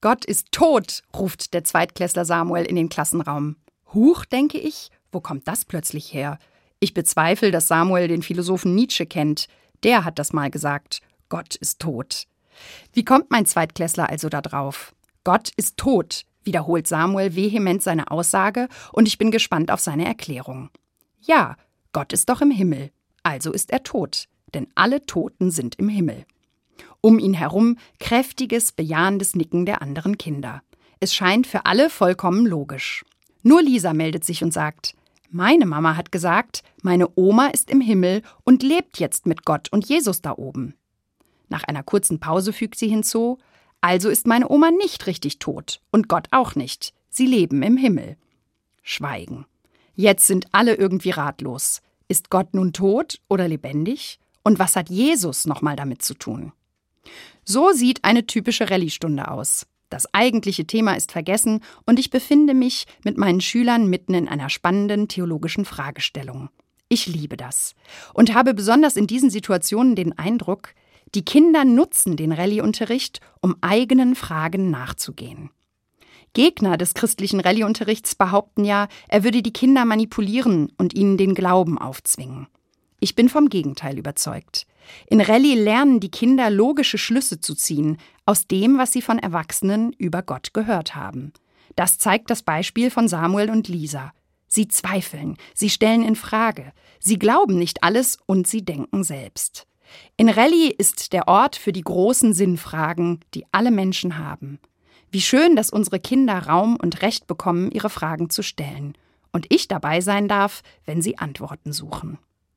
Gott ist tot, ruft der Zweitklässler Samuel in den Klassenraum. Huch, denke ich, wo kommt das plötzlich her? Ich bezweifle, dass Samuel den Philosophen Nietzsche kennt. Der hat das mal gesagt. Gott ist tot. Wie kommt mein Zweitklässler also da drauf? Gott ist tot, wiederholt Samuel vehement seine Aussage, und ich bin gespannt auf seine Erklärung. Ja, Gott ist doch im Himmel, also ist er tot, denn alle Toten sind im Himmel. Um ihn herum kräftiges, bejahendes Nicken der anderen Kinder. Es scheint für alle vollkommen logisch. Nur Lisa meldet sich und sagt, meine Mama hat gesagt, meine Oma ist im Himmel und lebt jetzt mit Gott und Jesus da oben. Nach einer kurzen Pause fügt sie hinzu, also ist meine Oma nicht richtig tot und Gott auch nicht. Sie leben im Himmel. Schweigen. Jetzt sind alle irgendwie ratlos. Ist Gott nun tot oder lebendig? Und was hat Jesus nochmal damit zu tun? So sieht eine typische Rallye-Stunde aus. Das eigentliche Thema ist vergessen und ich befinde mich mit meinen Schülern mitten in einer spannenden theologischen Fragestellung. Ich liebe das und habe besonders in diesen Situationen den Eindruck, die Kinder nutzen den Rallye-Unterricht, um eigenen Fragen nachzugehen. Gegner des christlichen Rallye-Unterrichts behaupten ja, er würde die Kinder manipulieren und ihnen den Glauben aufzwingen. Ich bin vom Gegenteil überzeugt. In Rallye lernen die Kinder logische Schlüsse zu ziehen aus dem, was sie von Erwachsenen über Gott gehört haben. Das zeigt das Beispiel von Samuel und Lisa. Sie zweifeln, sie stellen in Frage, sie glauben nicht alles und sie denken selbst. In Rallye ist der Ort für die großen Sinnfragen, die alle Menschen haben. Wie schön, dass unsere Kinder Raum und Recht bekommen, ihre Fragen zu stellen. Und ich dabei sein darf, wenn sie Antworten suchen.